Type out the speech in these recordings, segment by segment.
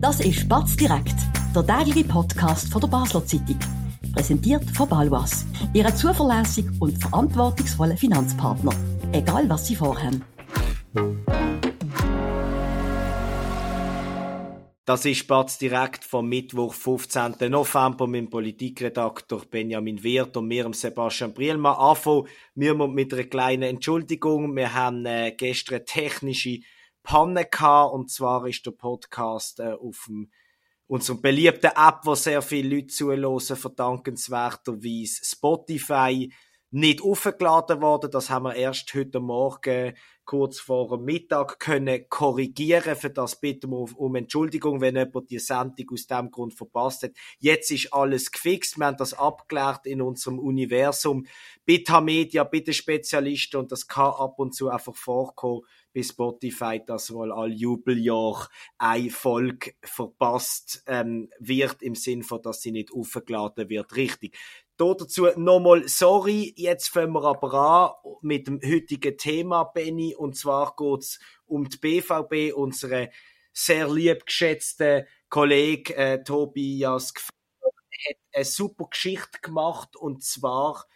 Das ist Batz direkt, der tägliche Podcast von der Basler Zeitung. Präsentiert von Balwas, Ihrem zuverlässigen und verantwortungsvollen Finanzpartner. Egal was Sie vorhaben. Das ist Batz direkt vom Mittwoch, 15. November mit dem Politikredaktor Benjamin Wirth und mir, Sebastian Brielmann. Anfangen wir mit einer kleinen Entschuldigung. Wir haben äh, gestern technische Panne gehabt, und zwar ist der Podcast äh, auf dem unserem beliebten App, wo sehr viele Leute zuhören, verdankenswerterweise Spotify nicht aufgeladen worden. Das haben wir erst heute Morgen kurz vor dem Mittag können korrigieren. Für das bitten wir um Entschuldigung, wenn jemand die Sendung aus dem Grund verpasst hat. Jetzt ist alles gefixt. Wir haben das abgeklärt in unserem Universum. Beta Media, bitte Spezialisten und das kann ab und zu einfach vorkommen bei Spotify, dass wohl all Jubeljahr ein Folge verpasst ähm, wird, im Sinn von, dass sie nicht aufgeladen wird. Richtig. Da dazu nochmal sorry, jetzt fangen wir aber an mit dem heutigen Thema, Benny, und zwar geht's um die BVB, unsere sehr lieb geschätzte Kollege äh, Tobias hat eine super Geschichte gemacht und zwar,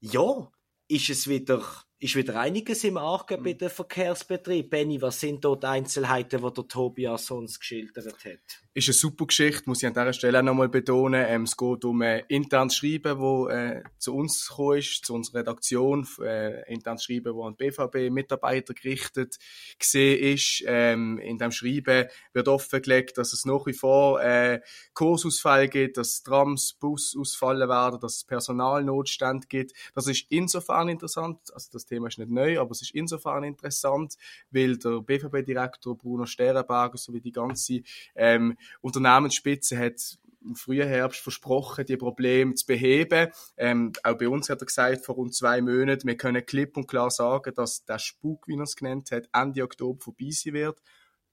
ja, ist es wieder ist wieder einiges im Argen bei mhm. den Verkehrsbetrieben. Benny, was sind dort Einzelheiten, die der Tobias sonst geschildert hat? Ist eine super Geschichte, muss ich an dieser Stelle auch nochmal betonen. Ähm, es geht um ein internes Schreiben, das äh, zu uns gekommen ist, zu unserer Redaktion. Äh, internes Schreiben, das an BVB-Mitarbeiter gerichtet gesehen ist. Ähm, in diesem Schreiben wird offengelegt, dass es nach wie vor äh, Kursausfall gibt, dass Trams, Bus ausfallen werden, dass es Personalnotstand gibt. Das ist insofern interessant, also das Thema ist nicht neu, aber es ist insofern interessant, weil der BVB-Direktor Bruno Sterenberger sowie die ganze ähm, Unternehmensspitze hat im frühen Herbst versprochen, die Probleme zu beheben. Ähm, auch bei uns hat er gesagt, vor rund zwei Monaten, wir können klipp und klar sagen, dass der Spuk, wie er es genannt hat, Ende Oktober vorbei sein wird.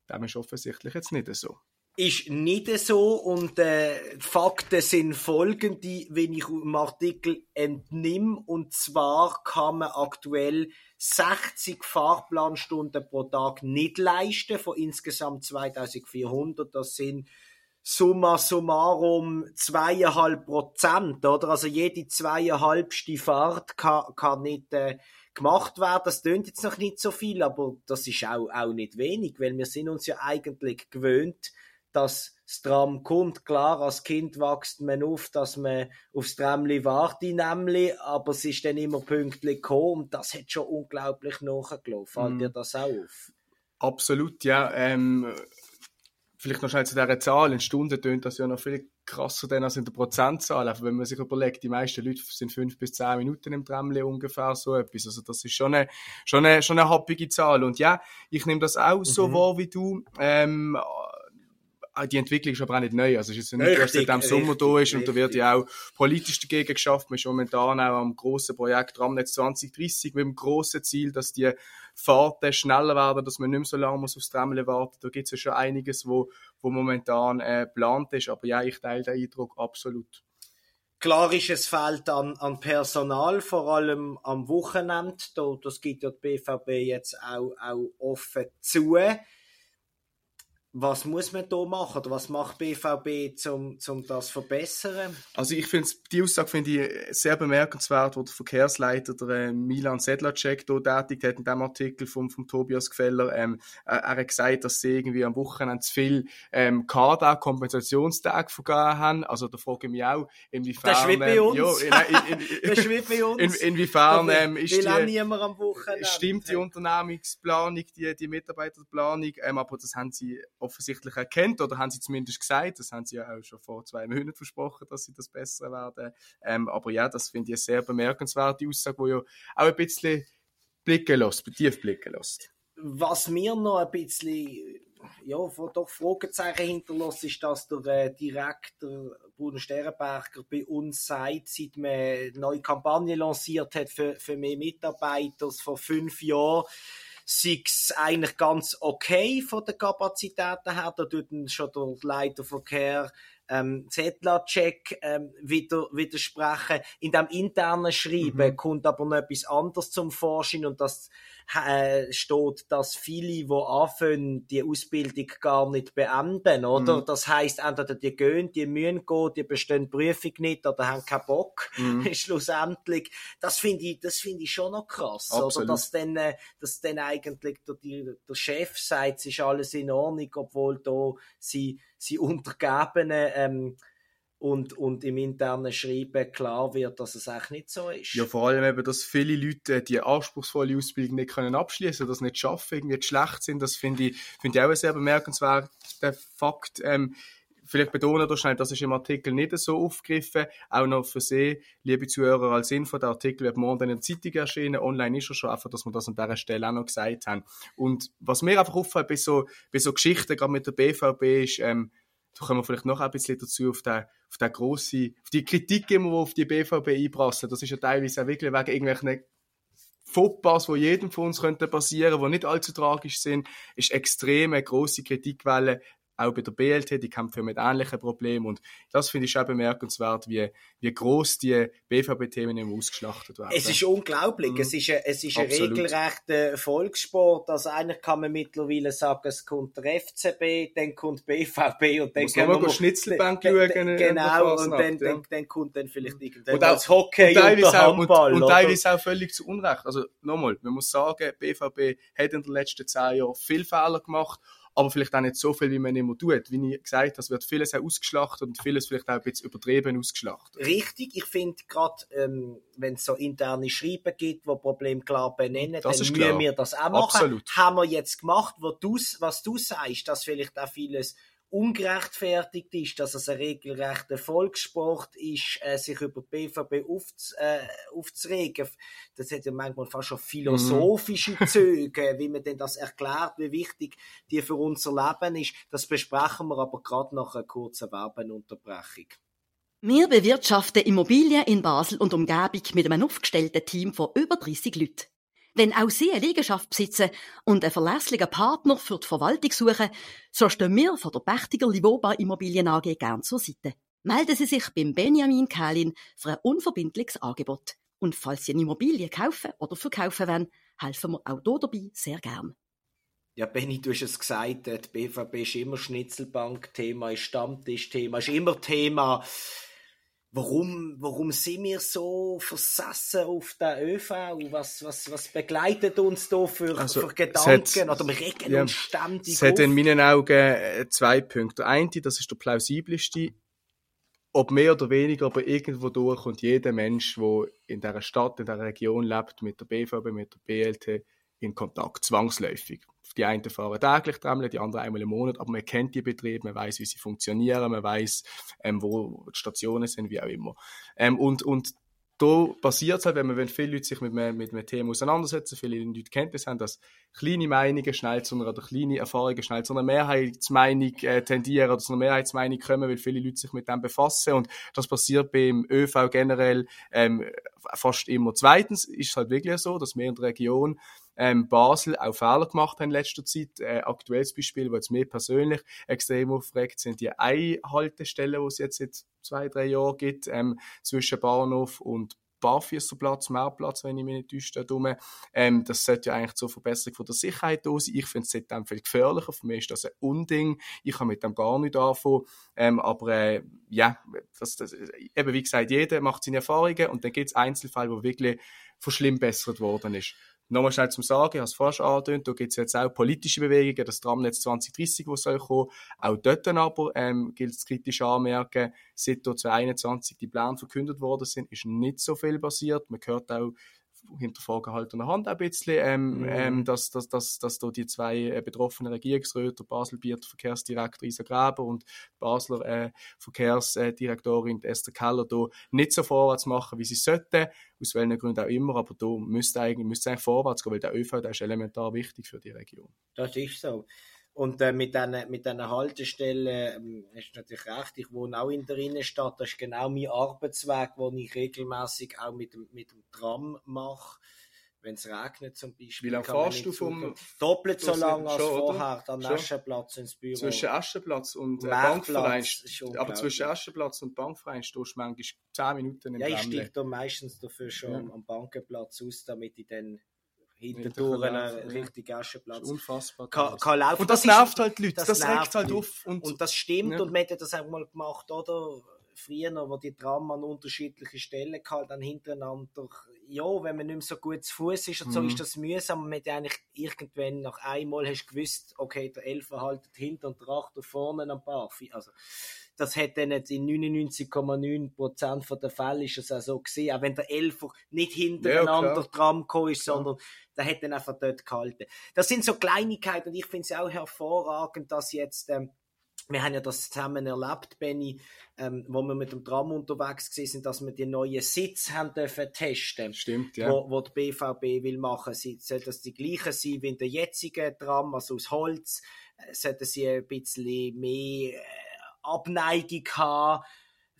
Dem ist offensichtlich jetzt nicht so ist nicht so und äh, Fakten sind folgende, wenn ich im Artikel entnimm und zwar kann man aktuell 60 Fahrplanstunden pro Tag nicht leisten von insgesamt 2400. Das sind summa summarum zweieinhalb Prozent, oder? Also jede zweieinhalbste Fahrt kann, kann nicht äh, gemacht werden. Das tönt jetzt noch nicht so viel, aber das ist auch, auch nicht wenig, weil wir sind uns ja eigentlich gewöhnt, dass das Tram kommt. Klar, als Kind wächst man auf, dass man aufs Tramli wartet, nämlich, aber es ist dann immer pünktlich gekommen und das hat schon unglaublich nachgelaufen. Fällt mm. dir das auch auf? Absolut, ja. Ähm, vielleicht noch schnell zu dieser Zahl. In Stunden tönt das ja noch viel krasser denn als in der Prozentzahl. Einfach wenn man sich überlegt, die meisten Leute sind fünf bis zehn Minuten im Tramli ungefähr so etwas. Also das ist schon eine, schon eine, schon eine happige Zahl. Und ja, ich nehme das auch so mhm. wahr wie du. Ähm, die Entwicklung ist aber auch nicht neu. Also es ist nicht, dass seit dem Sommer da ist und da wird ja auch politisch dagegen geschafft. Man ist momentan auch am grossen Projekt Ramnetz 2030 mit dem grossen Ziel, dass die Fahrten schneller werden, dass man nicht mehr so lange muss aufs Tramle warten. Da gibt es ja schon einiges, wo, wo momentan äh, geplant ist. Aber ja, ich teile den Eindruck absolut. Klar ist es fehlt an, an Personal, vor allem am Wochenende. Da, das gibt ja die BVB jetzt auch, auch offen zu was muss man da machen oder was macht BVB, um, um das zu verbessern? Also ich finde die Aussage finde ich sehr bemerkenswert, wo der Verkehrsleiter der äh, Milan Sedlacek da tätigt hat in dem Artikel vom, vom Tobias Gefeller. Ähm, er, er, hat gesagt, dass sie irgendwie am Wochenende zu viel ähm, Kader Kompensationstage vergeben haben. Also da frage ich mich auch, inwiefern... Das schwebt bei ähm, uns. Ja, in, in, in, das schwebt bei uns. In, inwiefern ähm, ist die, niemand am Wochenende. Stimmt die Unternehmungsplanung, die, die Mitarbeiterplanung, ähm, aber das haben sie offensichtlich erkennt oder haben sie zumindest gesagt, das haben sie ja auch schon vor zwei Monaten versprochen, dass sie das besser werden. Ähm, aber ja, das finde ich eine sehr bemerkenswerte Aussage, die ja auch ein bisschen blicken lässt, tief blicken lässt. Was mir noch ein bisschen ja, doch Fragezeichen hinterlässt, ist, dass der äh, Direktor Bruno Sternberger bei uns sagt, seit man eine neue Kampagne lanciert hat für, für mehr Mitarbeiter vor fünf Jahren, sei es eigentlich ganz okay von den Kapazitäten her. Da tut schon der Leiter Verkehr ähm, Zetler-Check ähm, wieder, widersprechen. In dem internen Schreiben mhm. kommt aber noch etwas anderes zum Vorschein und das äh, steht, dass viele, die anfangen, die Ausbildung gar nicht beenden, oder? Mhm. Das heißt, entweder die gehen, die müssen gehen, die bestehen die Prüfung nicht oder haben keinen Bock, mhm. schlussendlich. Das finde ich, das finde ich schon noch krass, Absolut. oder? Dass dann, äh, dass dann eigentlich der, der Chef sagt, es ist alles in Ordnung, obwohl da sie, sie Untergebenen, ähm, und, und im internen Schreiben klar wird, dass es eigentlich nicht so ist. Ja, vor allem eben, dass viele Leute die anspruchsvolle Ausbildung nicht können abschließen, das nicht schaffen, irgendwie schlecht sind, das finde ich, finde ich auch ein sehr bemerkenswerter Fakt. Ähm, vielleicht betonen wir schnell, das ist im Artikel nicht so aufgegriffen. Auch noch für Sie, liebe Zuhörer, als Info, der Artikel wird morgen in der Zeitung erschienen. Online ist er schon, einfach, dass wir das an dieser Stelle auch noch gesagt haben. Und was mir einfach auffällt bei so, bei so Geschichten, gerade mit der BVB, ist, ähm, da kommen wir vielleicht noch ein bisschen dazu auf den, auf den grossen, auf die Kritik immer, die auf die BVB einprasseln. Das ist ja teilweise auch wirklich wegen irgendwelchen Fauxpas, die jedem von uns könnte passieren, die nicht allzu tragisch sind, ist extreme große Kritikwelle auch bei der BLT, die kämpfen mit ähnlichen Problemen und das finde ich schon bemerkenswert, wie, wie groß die BVB-Themen immer ausgeschlachtet werden. Es ist unglaublich, mhm. es ist, ein, es ist ein regelrechter Volkssport, also eigentlich kann man mittlerweile sagen, es kommt der FCB, dann kommt BVB und dann Muss können wir Schnitzelbank schauen. Genau, und dann, ja. dann, dann kommt dann vielleicht irgendwann und auch, das Hockey und, und der Handball. Und, und teilweise auch völlig zu Unrecht. Also nochmal, man muss sagen, BVB hat in den letzten zehn Jahren viel Fehler gemacht aber vielleicht auch nicht so viel, wie man immer tut. Wie ich gesagt habe, es wird vieles auch ausgeschlachtet und vieles vielleicht auch ein bisschen übertrieben ausgeschlachtet. Richtig, ich finde gerade, ähm, wenn es so interne Schreiben gibt, wo Problem klar benennen, das dann müssen wir das auch machen. Absolut. Haben wir jetzt gemacht, wo was du sagst, dass vielleicht auch vieles ungerechtfertigt ist, dass es ein regelrechter Volkssport ist, äh, sich über BVB aufz, äh, aufzuregen. Das hat ja manchmal fast schon philosophische mhm. Züge, wie man denn das erklärt, wie wichtig die für unser Leben ist. Das besprechen wir aber gerade nach einer kurzen Werbeunterbrechung. Wir bewirtschaften Immobilien in Basel und Umgebung mit einem aufgestellten Team von über 30 Leuten. Wenn auch Sie eine Liegenschaft besitzen und einen verlässlichen Partner für die Verwaltung suchen, so stehen wir von der Pächtiger Livoba Immobilien AG gern zur Seite. Melden Sie sich beim Benjamin Kählin für ein unverbindliches Angebot. Und falls Sie eine Immobilie kaufen oder verkaufen wollen, helfen wir auch hier dabei sehr gern. Ja, Benny, du hast es gesagt, die BVB ist immer Schnitzelbank-Thema, ist Stammtisch-Thema, ist immer Thema Warum, warum sind wir so versessen auf den ÖV? Was, was, was begleitet uns da für, also, für Gedanken? Oder wir regen ja, uns ständig Es hat in meinen Augen äh, zwei Punkte. Der eine, das ist der plausibelste, ob mehr oder weniger, aber irgendwo durch und jeder Mensch, der in dieser Stadt, in dieser Region lebt, mit der BVB, mit der BLT, in Kontakt, zwangsläufig. Die einen fahren täglich Tramle, die anderen einmal im Monat, aber man kennt die Betriebe, man weiß, wie sie funktionieren, man weiß, ähm, wo die Stationen sind, wie auch immer. Ähm, und, und da passiert es halt, wenn, man, wenn viele Leute sich mit, mit einem Thema auseinandersetzen, viele Leute Kenntnis haben, dass kleine Meinungen schnell zu einer, oder kleine Erfahrungen schnell zu einer Mehrheitsmeinung äh, tendieren oder zu einer Mehrheitsmeinung kommen, weil viele Leute sich mit dem befassen und das passiert beim ÖV generell ähm, fast immer. Zweitens ist es halt wirklich so, dass wir in der Region ähm, Basel auch Fehler gemacht haben in letzter Zeit. Äh, aktuelles Beispiel, was mir persönlich extrem aufregt, sind die Einhaltestellen, die es jetzt seit zwei, drei Jahren gibt, ähm, zwischen Bahnhof und Barfüßerplatz, Mehrplatz, wenn ich mich nicht täusche, ähm, das sollte ja eigentlich zur Verbesserung von der Sicherheit da sein. Ich finde es seitdem viel gefährlicher. Für mich ist das ein Unding. Ich kann mit dem gar nicht anfangen. Ähm, aber äh, ja, das, das, eben wie gesagt, jeder macht seine Erfahrungen und dann gibt es Einzelfälle, wo wirklich verschlimmbessert worden ist. Nochmal schnell zum Sagen, ich habe es vorher schon angedeutet, da gibt es jetzt auch politische Bewegungen, das Tramnetz 2030, das soll kommen. Auch dort aber ähm, gilt es kritisch anmerken, seit 2021 die Pläne verkündet worden sind, ist nicht so viel passiert. Man hört auch hinterfragen halt an der Hand ein bisschen, ähm, mhm. ähm, dass, dass, dass, dass da die zwei äh, betroffenen Regierungsräte, Basel-Bier Verkehrsdirektor Isa Graber und Basler äh, Verkehrsdirektorin Esther Keller, da nicht so vorwärts machen, wie sie sollten, aus welchen Gründen auch immer, aber da müsste eigentlich, müsste eigentlich vorwärts gehen, weil der ÖV der ist elementar wichtig für die Region. Das ist so. Und äh, mit diesen mit Haltestellen ähm, hast du natürlich recht, ich wohne auch in der Innenstadt, das ist genau mein Arbeitsweg, den ich regelmäßig auch mit dem, mit dem Tram mache. wenn es regnet zum Beispiel. Wie lange fährst du vom... Doppelt so lange als schon, vorher, dann Schon. Aschenplatz ins Büro. Zwischen Aschenplatz und äh, Bankverein. Aber zwischen Aschenplatz und Bankverein stehst du manchmal 10 Minuten im Ja, ich steige da meistens dafür schon Ja. am- am Bankenplatz aus, damit ich dann Ja. richtigen Das Aschenplatz unfassbar. kann, kann laufen. und das, ist- nervt halt die Leute, das das, regt halt auf. Und, Und das stimmt Ja. und man hat das auch mal gemacht, oder? Früher, wo die Tram an unterschiedliche Stellen gehalten dann hintereinander. Ja, wenn man nicht mehr so gut zu Fuß ist und so, Mhm. ist das mühsam. Man hat eigentlich irgendwann nach einmal hast du gewusst, okay, der Elfer haltet hinten und der Achter vorne am Bar. Also, das hat dann nicht in 99,9% von der Fälle ist es auch so gesehen, auch wenn der Elfer nicht hintereinander klar. dran gekommen ist, sondern der hat dann einfach dort gehalten. Das sind so Kleinigkeiten und ich finde es auch hervorragend, dass jetzt, ähm, wir haben ja das zusammen erlebt, Benny, ähm, wo wir mit dem Tram unterwegs sind, dass wir die neuen Sitze haben dürfen testen. Stimmt, ja. Wo, wo die BVB will machen. Sie, soll das die gleichen sein wie in der jetzigen Tram, also aus Holz? Äh, Sollten sie ein bisschen mehr Abneigung haben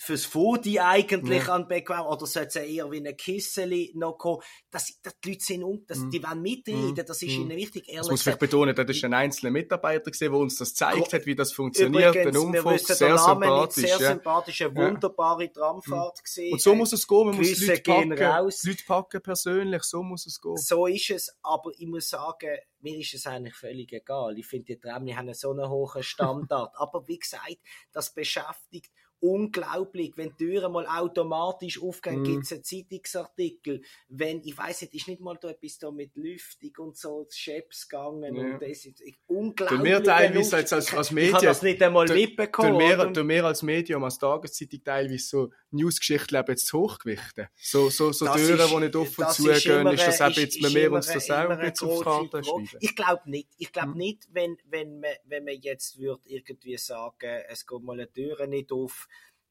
fürs Foodie eigentlich Ja. an bequem oder sollte es eher wie ein Kisseli noch kommen? Das, das, die Leute sind um, das, Mhm. die wollen mitreden, Mhm. das ist Mhm. ihnen wichtig. Das Ehrlich muss vielleicht gesagt, betonen, das ist ein einzelner Mitarbeiter gewesen, der uns das gezeigt hat, wie das funktioniert, Übrigens, den wir Umfang, wissen sehr Namen nicht, sympathisch. sehr ja. sympathisch, eine wunderbare Tramfahrt gewesen. Und so muss es gehen, man muss Grüße Leute gehen packen, raus. Leute packen persönlich, so muss es gehen. So ist es, aber ich muss sagen, mir ist es eigentlich völlig egal. Ich finde, die Tram, die haben so einen hohen Standard. aber wie gesagt, das beschäftigt unglaublich, wenn die Türen mal automatisch aufgehen, gibt es einen Zeitungsartikel, wenn, ich weiß nicht, ist nicht mal da etwas da mit Lüftung und so, Chefs gegangen Ja. und das ist unglaublich. Tun wir teilweise als, als, Ich- als Ich Medien, habe das nicht einmal mitbekommen. wir, oder? tun wir als Medium, als Tageszeitung teilweise so Newsgeschichten eben jetzt hochgewichten. So, so, so Das Türen, ist- die nicht offen zugehen, immer ist das eben jetzt, ist- wir ist uns das auch eine bisschen auf die große Karte Frage. schreiben. Ich glaube nicht. Ich glaube Mhm. nicht, wenn, wenn, man, wenn man jetzt würde irgendwie sagen, es geht mal eine Tür nicht auf,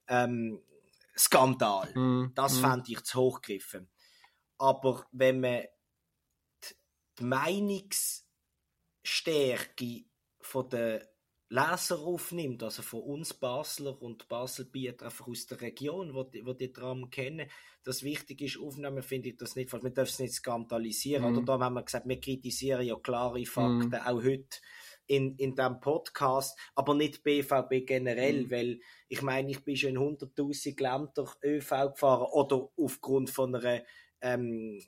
ähm, Skandal. Mhm. Das Mhm. fände ich zu hochgegriffen. Aber wenn man die, Meinungsstärke von der Leser aufnimmt, also von uns Basler und Baselbieter einfach aus der Region, wo die, wo die Tram kennen, das wichtig ist, aufnehmen, finde ich das nicht falsch. Wir dürfen es nicht skandalisieren. Mhm. Oder da haben wir gesagt, wir kritisieren ja klare Fakten, auch heute in, in diesem Podcast, aber nicht BVB generell, Mhm. weil ich meine, ich bin schon in 100.000 Länder ÖV gefahren oder aufgrund von einer ähm,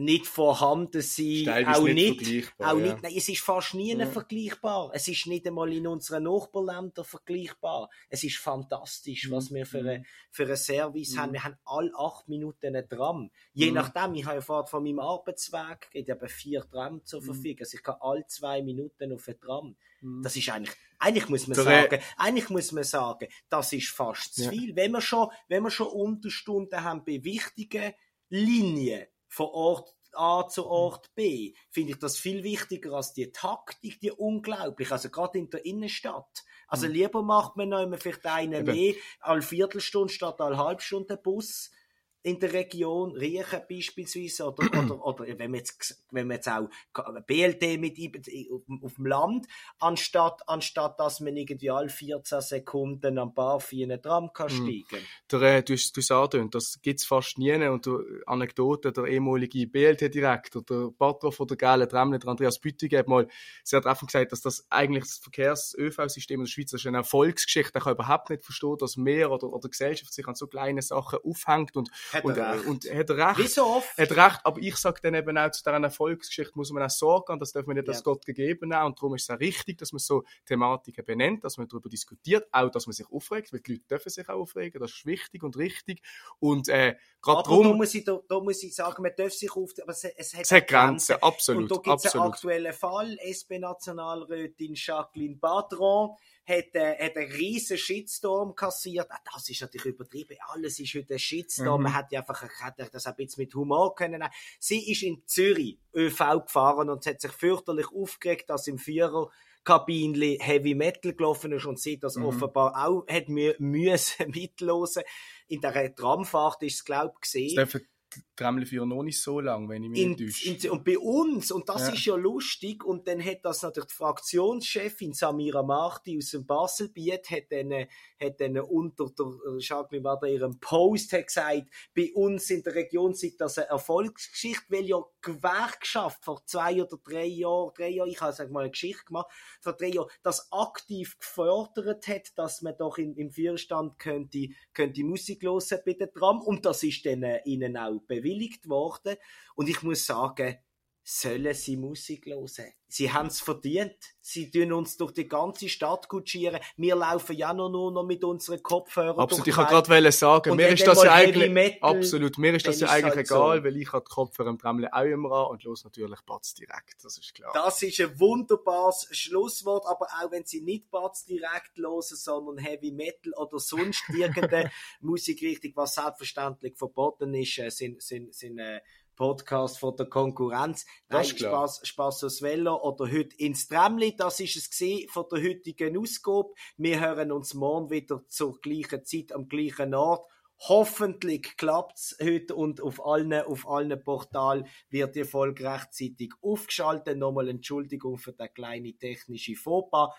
nicht vorhanden sein, teilweise auch nicht nicht, auch ja. nicht, nein, es ist fast nie Ja. vergleichbar. Es ist nicht einmal in unseren Nachbarländern vergleichbar. Es ist fantastisch, was wir für, Mhm. eine, für einen Service Mhm. haben. Wir haben alle acht Minuten einen Tram. Je Mhm. nachdem, ich habe ja vorhin von meinem Arbeitsweg, ich habe vier Tram zur Mhm. Verfügung. Also ich kann alle zwei Minuten auf einen Tram. Mhm. Das ist eigentlich, eigentlich muss man sagen, eigentlich muss man sagen, das ist fast zu Ja. viel. Wenn wir schon, wenn wir schon Unterstunden haben bei wichtigen Linien von Ort A zu Ort B, finde ich das viel wichtiger als die Taktik, die unglaublich, also gerade in der Innenstadt. Also Mhm. lieber macht man noch immer vielleicht einen Eben. mehr, alle Viertelstunde statt alle Halbstunde Bus in der Region, Riechen beispielsweise, oder, oder, oder wenn man jetzt, wenn man jetzt auch BLT mit auf, dem- auf dem Land, anstatt, anstatt dass man irgendwie alle 14 Sekunden am Bar in einen Tram kann Mhm. steigen. Der, äh, du hast du hast angedeutet, das gibt es fast nie. Und die Anekdote, der ehemalige BLT-Direktor, der Patron von der Gale Tremle, der Andreas Büttiger, hat mal sehr treffend gesagt, dass das eigentlich das Verkehrs-ÖV-System in der Schweiz ist eine Erfolgsgeschichte. Er kann überhaupt nicht verstehen, dass mehr oder, oder die Gesellschaft sich an so kleinen Sachen aufhängt. Und, Hat und, er recht. und er hat recht. Wie so oft. Er hat recht, aber ich sage dann eben auch, zu dieser Erfolgsgeschichte muss man auch sorgen, und das darf man nicht Ja. als Gott gegeben haben. Und darum ist es auch richtig, dass man so Thematiken benennt, dass man darüber diskutiert, auch, dass man sich aufregt, weil die Leute dürfen sich auch aufregen, das ist wichtig und richtig. Und äh, gerade Aber da darum, muss, ich, da, da muss ich sagen, man darf sich auf, aber es, es hat, es hat auch Grenzen, absolut, Und da gibt es einen aktuellen Fall. SP-Nationalrätin Jacqueline Badron hat, äh, hat einen riesen Shitstorm kassiert. Ah, das ist natürlich übertrieben. Alles ist heute ein Shitstorm. Mhm. Man hätte einfach hätte das ein bisschen mit Humor können. Sie ist in Zürich ÖV gefahren und hat sich fürchterlich aufgeregt, dass im Vierer Kabinli Heavy Metal gelaufen ist und sie das Mhm. offenbar auch hat mü müssen mitlosen. In der Tramfahrt ist es, glaube ich, Es gesehen. Dürfen Tremmelführer noch nicht so lang, wenn ich mich in, nicht in, und bei uns, und das Ja. ist ja lustig, und dann hat das natürlich die Fraktionschefin Samira Marti aus dem Baselbiet hat dann, hat dann unter der, Jacqueline da ihrem Post hat gesagt, bei uns in der Region sei das eine Erfolgsgeschichte, weil ja Gewerkschaft vor zwei oder drei Jahren, drei Jahren, ich habe sag mal eine Geschichte gemacht, vor drei Jahren, das aktiv gefördert hat, dass man doch in, im Vierstand könnte, könnte Musik hören bei der Tram, und das ist dann äh, ihnen auch bewilligt worden. Und ich muss sagen, sollen sie Musik hören? Sie haben es verdient. Sie tun uns durch die ganze Stadt kutschieren. Wir laufen ja noch nur noch mit unseren Kopfhörern Absolut, ich wollte gerade sagen, Und mir ist das ja eigentlich, Metal, absolut, mir ist das ja eigentlich halt so. egal, weil ich habe die Kopfhörer im Tremble auch immer an und los natürlich Batz direkt, das ist klar. Das ist ein wunderbares Schlusswort, aber auch wenn Sie nicht Batz direkt hören, sondern Heavy Metal oder sonst irgendeine Musikrichtung, was selbstverständlich verboten ist, äh, sind, sind, sind äh, Podcasts von der Konkurrenz. Das Nein, klar. Spaß, Spaß aus Velo oder heute ins Tramli. Das ist es gewesen von der heutigen Ausgabe. Wir hören uns morgen wieder zur gleichen Zeit am gleichen Ort. Hoffentlich klappt's heute und auf allen, auf allen Portalen wird die Folge rechtzeitig aufgeschaltet. Nochmal Entschuldigung für den kleinen technischen Fauxpas.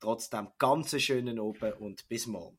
Trotzdem ganz einen schönen Abend und bis morgen.